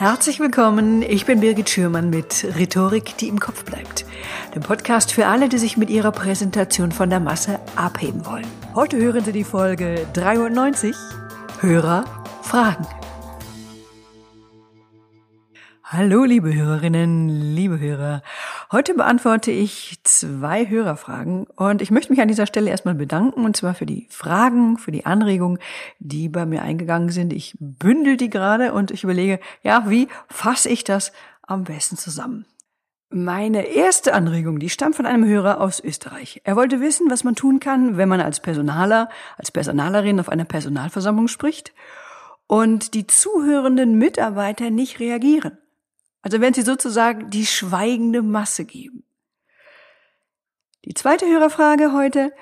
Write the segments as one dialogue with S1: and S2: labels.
S1: Herzlich willkommen, ich bin Birgit Schürmann mit Rhetorik, die im Kopf bleibt. Dem Podcast für alle, die sich mit ihrer Präsentation von der Masse abheben wollen. Heute hören Sie die Folge 93 Hörer Fragen. Hallo, liebe Hörerinnen, liebe Hörer. Heute beantworte ich zwei Hörerfragen und ich möchte mich an dieser Stelle erstmal bedanken und zwar für die Fragen, für die Anregungen, die bei mir eingegangen sind. Ich bündel die gerade und ich überlege, ja, wie fasse ich das am besten zusammen? Meine erste Anregung, die stammt von einem Hörer aus Österreich. Er wollte wissen, was man tun kann, wenn man als Personaler, als Personalerin auf einer Personalversammlung spricht und die zuhörenden Mitarbeiter nicht reagieren. Also wenn Sie sozusagen die schweigende Masse geben. Die zweite Hörerfrage heute.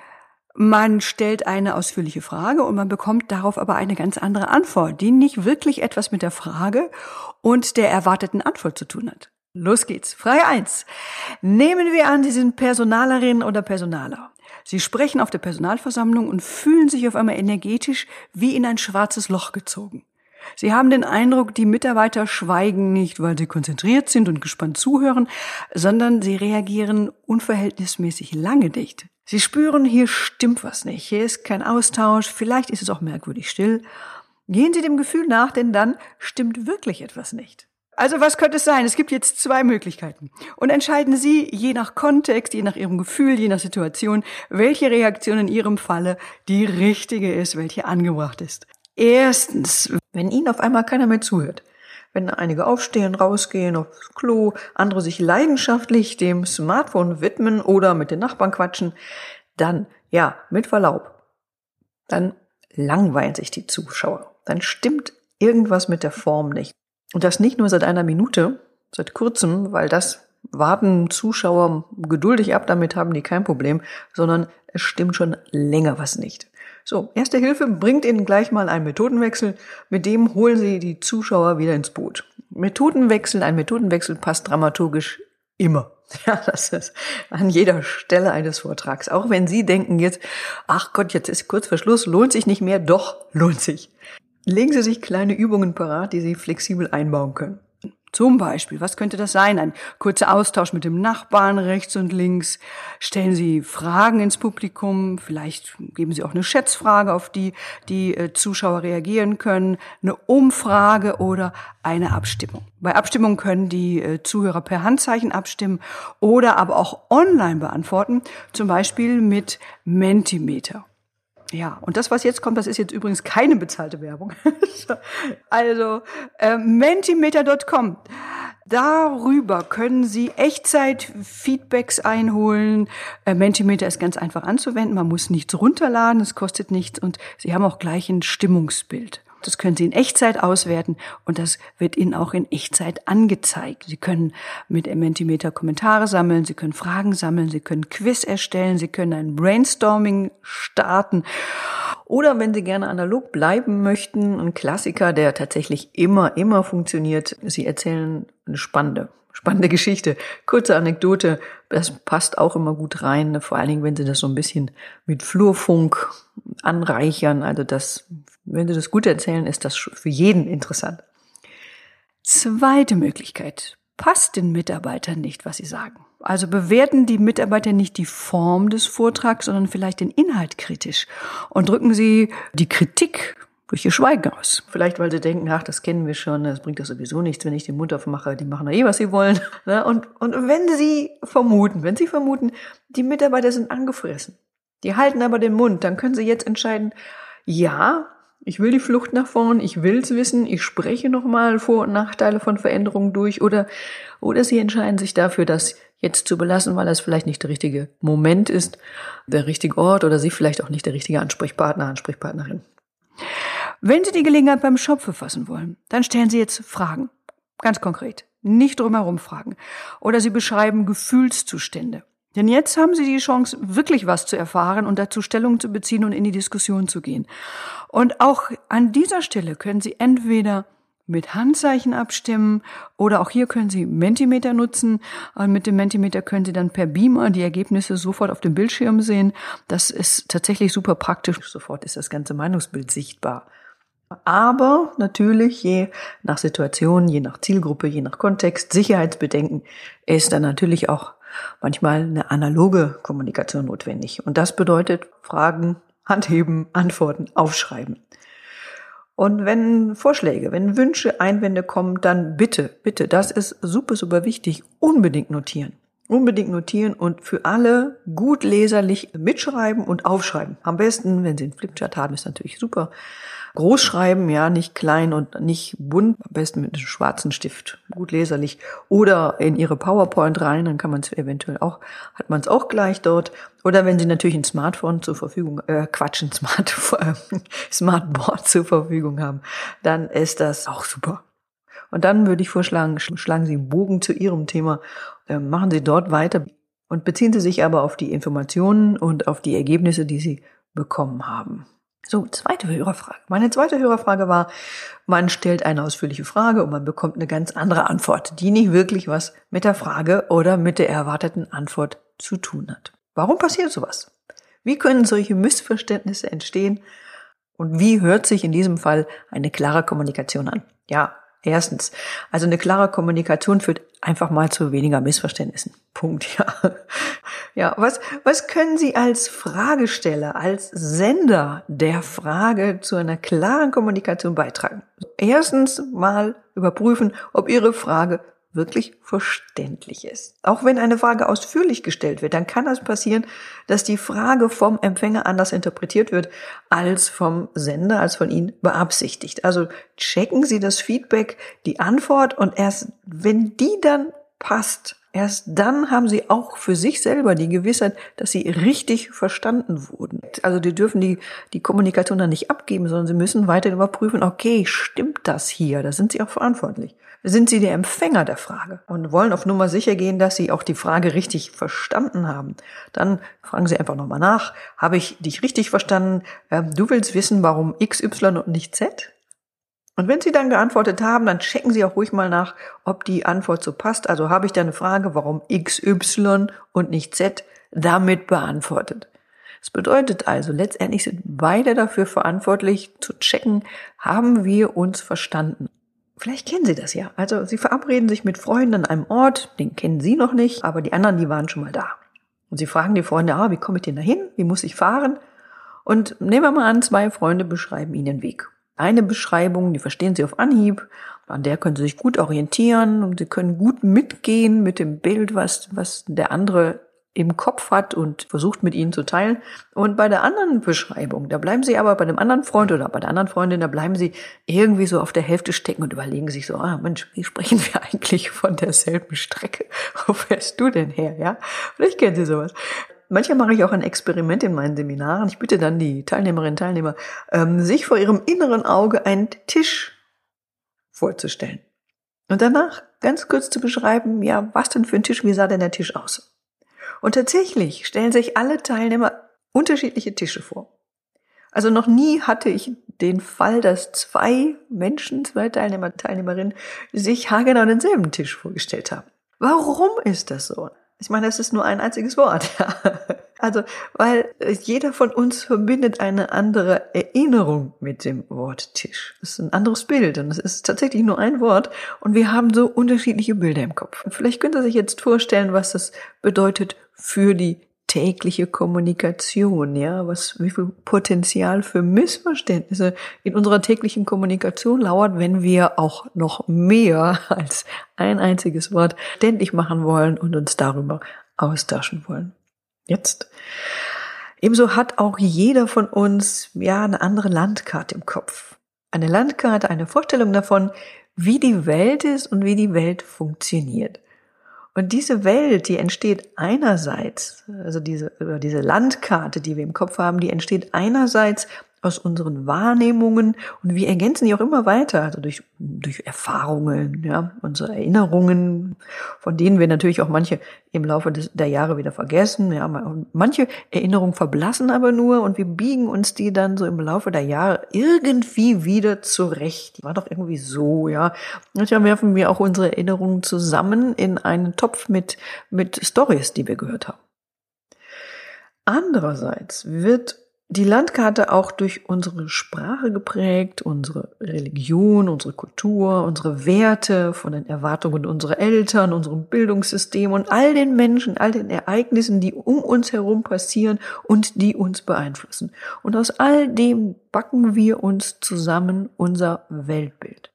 S1: Man stellt eine ausführliche Frage und man bekommt darauf aber eine ganz andere Antwort, die nicht wirklich etwas mit der Frage und der erwarteten Antwort zu tun hat. Los geht's. Frage eins: Nehmen wir an, Sie sind Personalerin oder Personaler. Sie sprechen auf der Personalversammlung und fühlen sich auf einmal energetisch wie in ein schwarzes Loch gezogen. Sie haben den Eindruck, die Mitarbeiter schweigen nicht, weil sie konzentriert sind und gespannt zuhören, sondern sie reagieren unverhältnismäßig lange nicht. Sie spüren, hier stimmt was nicht, hier ist kein Austausch, vielleicht ist es auch merkwürdig still. Gehen Sie dem Gefühl nach, denn dann stimmt wirklich etwas nicht. Also was könnte es sein? Es gibt jetzt zwei Möglichkeiten. Und entscheiden Sie, je nach Kontext, je nach Ihrem Gefühl, je nach Situation, welche Reaktion in Ihrem Falle die richtige ist, welche angebracht ist. Erstens, wenn Ihnen auf einmal keiner mehr zuhört, wenn einige aufstehen, rausgehen aufs Klo, andere sich leidenschaftlich dem Smartphone widmen oder mit den Nachbarn quatschen, dann, ja, mit Verlaub, dann langweilen sich die Zuschauer. Dann stimmt irgendwas mit der Form nicht. Und das nicht nur seit einer Minute, seit kurzem, weil das warten Zuschauer geduldig ab, damit haben die kein Problem, sondern es stimmt schon länger was nicht. So, erste Hilfe bringt Ihnen gleich mal einen Methodenwechsel. Mit dem holen Sie die Zuschauer wieder ins Boot. Methodenwechsel, ein Methodenwechsel passt dramaturgisch immer. Ja, das ist an jeder Stelle eines Vortrags. Auch wenn Sie denken jetzt, ach Gott, jetzt ist kurz vor Schluss, lohnt sich nicht mehr, doch, lohnt sich. Legen Sie sich kleine Übungen parat, die Sie flexibel einbauen können. Zum Beispiel, was könnte das sein? Ein kurzer Austausch mit dem Nachbarn rechts und links. Stellen Sie Fragen ins Publikum. Vielleicht geben Sie auch eine Schätzfrage, auf die die äh, Zuschauer reagieren können. Eine Umfrage oder eine Abstimmung. Bei Abstimmung können die äh, Zuhörer per Handzeichen abstimmen oder aber auch online beantworten. Zum Beispiel mit Mentimeter. Ja, und das, was jetzt kommt, das ist jetzt übrigens keine bezahlte Werbung. also äh, mentimeter.com. Darüber können Sie Echtzeit-Feedbacks einholen. Äh, Mentimeter ist ganz einfach anzuwenden. Man muss nichts runterladen, es kostet nichts und Sie haben auch gleich ein Stimmungsbild. Das können Sie in Echtzeit auswerten und das wird Ihnen auch in Echtzeit angezeigt. Sie können mit Mentimeter Kommentare sammeln, Sie können Fragen sammeln, Sie können Quiz erstellen, Sie können ein Brainstorming starten. Oder wenn Sie gerne analog bleiben möchten, ein Klassiker, der tatsächlich immer, immer funktioniert, Sie erzählen eine spannende spannende Geschichte. Kurze Anekdote, das passt auch immer gut rein, vor allen Dingen, wenn Sie das so ein bisschen mit Flurfunk anreichern. Also das, wenn Sie das gut erzählen, ist das für jeden interessant. Zweite Möglichkeit. Passt den Mitarbeitern nicht, was sie sagen. Also bewerten die Mitarbeiter nicht die Form des Vortrags, sondern vielleicht den Inhalt kritisch und drücken sie die Kritik durch ihr Schweigen aus. Vielleicht, weil sie denken, ach, das kennen wir schon, das bringt doch sowieso nichts, wenn ich den Mund aufmache, die machen doch eh, was sie wollen. Ne? Und, und wenn sie vermuten, wenn sie vermuten, die Mitarbeiter sind angefressen, die halten aber den Mund, dann können sie jetzt entscheiden, ja, ich will die Flucht nach vorn, ich will's wissen, ich spreche nochmal Vor- und Nachteile von Veränderungen durch oder, oder sie entscheiden sich dafür, das jetzt zu belassen, weil das vielleicht nicht der richtige Moment ist, der richtige Ort oder sie vielleicht auch nicht der richtige Ansprechpartner, Ansprechpartnerin. Wenn Sie die Gelegenheit beim Schopfe fassen wollen, dann stellen Sie jetzt Fragen. Ganz konkret. Nicht drumherum fragen. Oder Sie beschreiben Gefühlszustände. Denn jetzt haben Sie die Chance, wirklich was zu erfahren und dazu Stellung zu beziehen und in die Diskussion zu gehen. Und auch an dieser Stelle können Sie entweder mit Handzeichen abstimmen oder auch hier können Sie Mentimeter nutzen. Und mit dem Mentimeter können Sie dann per Beamer die Ergebnisse sofort auf dem Bildschirm sehen. Das ist tatsächlich super praktisch. Sofort ist das ganze Meinungsbild sichtbar. Aber natürlich je nach Situation, je nach Zielgruppe, je nach Kontext, Sicherheitsbedenken ist dann natürlich auch manchmal eine analoge Kommunikation notwendig. Und das bedeutet Fragen, Handheben, Antworten, Aufschreiben. Und wenn Vorschläge, wenn Wünsche, Einwände kommen, dann bitte, bitte, das ist super, super wichtig, unbedingt notieren. Unbedingt notieren und für alle gut leserlich mitschreiben und aufschreiben. Am besten, wenn Sie einen Flipchart haben, ist natürlich super. Groß schreiben, ja, nicht klein und nicht bunt, am besten mit einem schwarzen Stift, gut leserlich. Oder in Ihre PowerPoint rein, dann kann man es eventuell auch, hat man es auch gleich dort. Oder wenn Sie natürlich ein Smartphone zur Verfügung, äh, Quatsch, ein Smart, Smartboard zur Verfügung haben, dann ist das auch super. Und dann würde ich vorschlagen, schlagen Sie einen Bogen zu Ihrem Thema, machen Sie dort weiter und beziehen Sie sich aber auf die Informationen und auf die Ergebnisse, die Sie bekommen haben. So, zweite Hörerfrage. Meine zweite Hörerfrage war, man stellt eine ausführliche Frage und man bekommt eine ganz andere Antwort, die nicht wirklich was mit der Frage oder mit der erwarteten Antwort zu tun hat. Warum passiert sowas? Wie können solche Missverständnisse entstehen? Und wie hört sich in diesem Fall eine klare Kommunikation an? Ja, Erstens, also eine klare Kommunikation führt einfach mal zu weniger Missverständnissen. Punkt, ja. Ja, was, was können Sie als Fragesteller, als Sender der Frage zu einer klaren Kommunikation beitragen? Erstens mal überprüfen, ob Ihre Frage wirklich verständlich ist. Auch wenn eine Frage ausführlich gestellt wird, dann kann das passieren, dass die Frage vom Empfänger anders interpretiert wird als vom Sender, als von Ihnen beabsichtigt. Also checken Sie das Feedback, die Antwort und erst wenn die dann passt, Erst dann haben sie auch für sich selber die Gewissheit, dass sie richtig verstanden wurden. Also die dürfen die, die Kommunikation dann nicht abgeben, sondern sie müssen weiter überprüfen, okay, stimmt das hier? Da sind sie auch verantwortlich. Sind sie der Empfänger der Frage und wollen auf Nummer sicher gehen, dass sie auch die Frage richtig verstanden haben? Dann fragen sie einfach nochmal nach. Habe ich dich richtig verstanden? Ähm, du willst wissen, warum X, Y und nicht Z? Und wenn Sie dann geantwortet haben, dann checken Sie auch ruhig mal nach, ob die Antwort so passt. Also habe ich da eine Frage, warum XY und nicht Z damit beantwortet. Das bedeutet also, letztendlich sind beide dafür verantwortlich zu checken, haben wir uns verstanden. Vielleicht kennen Sie das ja. Also Sie verabreden sich mit Freunden an einem Ort, den kennen Sie noch nicht, aber die anderen, die waren schon mal da. Und Sie fragen die Freunde, ah, wie komme ich denn da hin? Wie muss ich fahren? Und nehmen wir mal an, zwei Freunde beschreiben Ihnen den Weg eine Beschreibung, die verstehen Sie auf Anhieb, an der können Sie sich gut orientieren und Sie können gut mitgehen mit dem Bild, was, was der andere im Kopf hat und versucht mit Ihnen zu teilen. Und bei der anderen Beschreibung, da bleiben Sie aber bei dem anderen Freund oder bei der anderen Freundin, da bleiben Sie irgendwie so auf der Hälfte stecken und überlegen sich so, ah Mensch, wie sprechen wir eigentlich von derselben Strecke? Wo fährst du denn her? Ja, vielleicht kennen Sie sowas. Manchmal mache ich auch ein Experiment in meinen Seminaren. Ich bitte dann die Teilnehmerinnen und Teilnehmer, ähm, sich vor ihrem inneren Auge einen Tisch vorzustellen. Und danach ganz kurz zu beschreiben, ja, was denn für ein Tisch, wie sah denn der Tisch aus? Und tatsächlich stellen sich alle Teilnehmer unterschiedliche Tische vor. Also noch nie hatte ich den Fall, dass zwei Menschen, zwei Teilnehmer, Teilnehmerinnen sich haargenau denselben Tisch vorgestellt haben. Warum ist das so? Ich meine, es ist nur ein einziges Wort. Ja. Also, weil jeder von uns verbindet eine andere Erinnerung mit dem Wort Tisch. Es ist ein anderes Bild und es ist tatsächlich nur ein Wort und wir haben so unterschiedliche Bilder im Kopf. Vielleicht könnt ihr sich jetzt vorstellen, was das bedeutet für die tägliche Kommunikation, ja, was, wie viel Potenzial für Missverständnisse in unserer täglichen Kommunikation lauert, wenn wir auch noch mehr als ein einziges Wort ständig machen wollen und uns darüber austauschen wollen. Jetzt. Ebenso hat auch jeder von uns, ja, eine andere Landkarte im Kopf. Eine Landkarte, eine Vorstellung davon, wie die Welt ist und wie die Welt funktioniert. Und diese Welt, die entsteht einerseits, also diese, diese Landkarte, die wir im Kopf haben, die entsteht einerseits aus unseren Wahrnehmungen und wir ergänzen die auch immer weiter, also durch, durch Erfahrungen, ja, unsere Erinnerungen, von denen wir natürlich auch manche im Laufe des, der Jahre wieder vergessen, ja, manche Erinnerungen verblassen aber nur und wir biegen uns die dann so im Laufe der Jahre irgendwie wieder zurecht. War doch irgendwie so, ja. Dann werfen wir auch unsere Erinnerungen zusammen in einen Topf mit, mit Stories, die wir gehört haben. Andererseits wird die Landkarte auch durch unsere Sprache geprägt, unsere Religion, unsere Kultur, unsere Werte, von den Erwartungen unserer Eltern, unserem Bildungssystem und all den Menschen, all den Ereignissen, die um uns herum passieren und die uns beeinflussen. Und aus all dem backen wir uns zusammen unser Weltbild.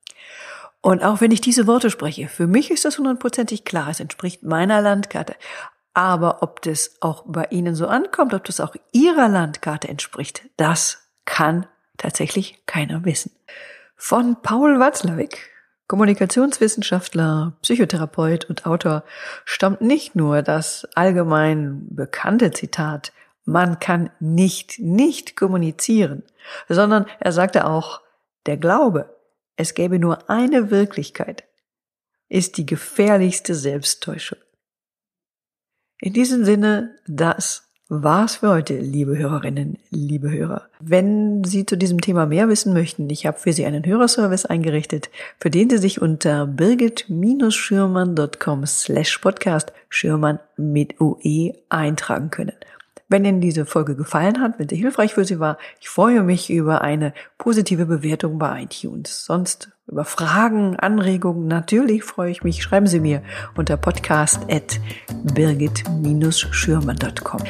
S1: Und auch wenn ich diese Worte spreche, für mich ist das hundertprozentig klar, es entspricht meiner Landkarte. Aber ob das auch bei Ihnen so ankommt, ob das auch Ihrer Landkarte entspricht, das kann tatsächlich keiner wissen. Von Paul Watzlawick, Kommunikationswissenschaftler, Psychotherapeut und Autor, stammt nicht nur das allgemein bekannte Zitat, man kann nicht nicht kommunizieren, sondern er sagte auch, der Glaube, es gäbe nur eine Wirklichkeit, ist die gefährlichste Selbsttäuschung. In diesem Sinne, das war's für heute, liebe Hörerinnen, liebe Hörer. Wenn Sie zu diesem Thema mehr wissen möchten, ich habe für Sie einen Hörerservice eingerichtet, für den Sie sich unter birgit-schürmann.com slash podcast Schürmann mit UE eintragen können. Wenn Ihnen diese Folge gefallen hat, wenn sie hilfreich für Sie war, ich freue mich über eine positive Bewertung bei iTunes. Sonst über Fragen, Anregungen, natürlich freue ich mich. Schreiben Sie mir unter podcast at birgit-schürmann.com.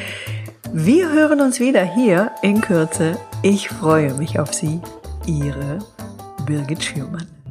S1: Wir hören uns wieder hier in Kürze. Ich freue mich auf Sie. Ihre Birgit Schürmann.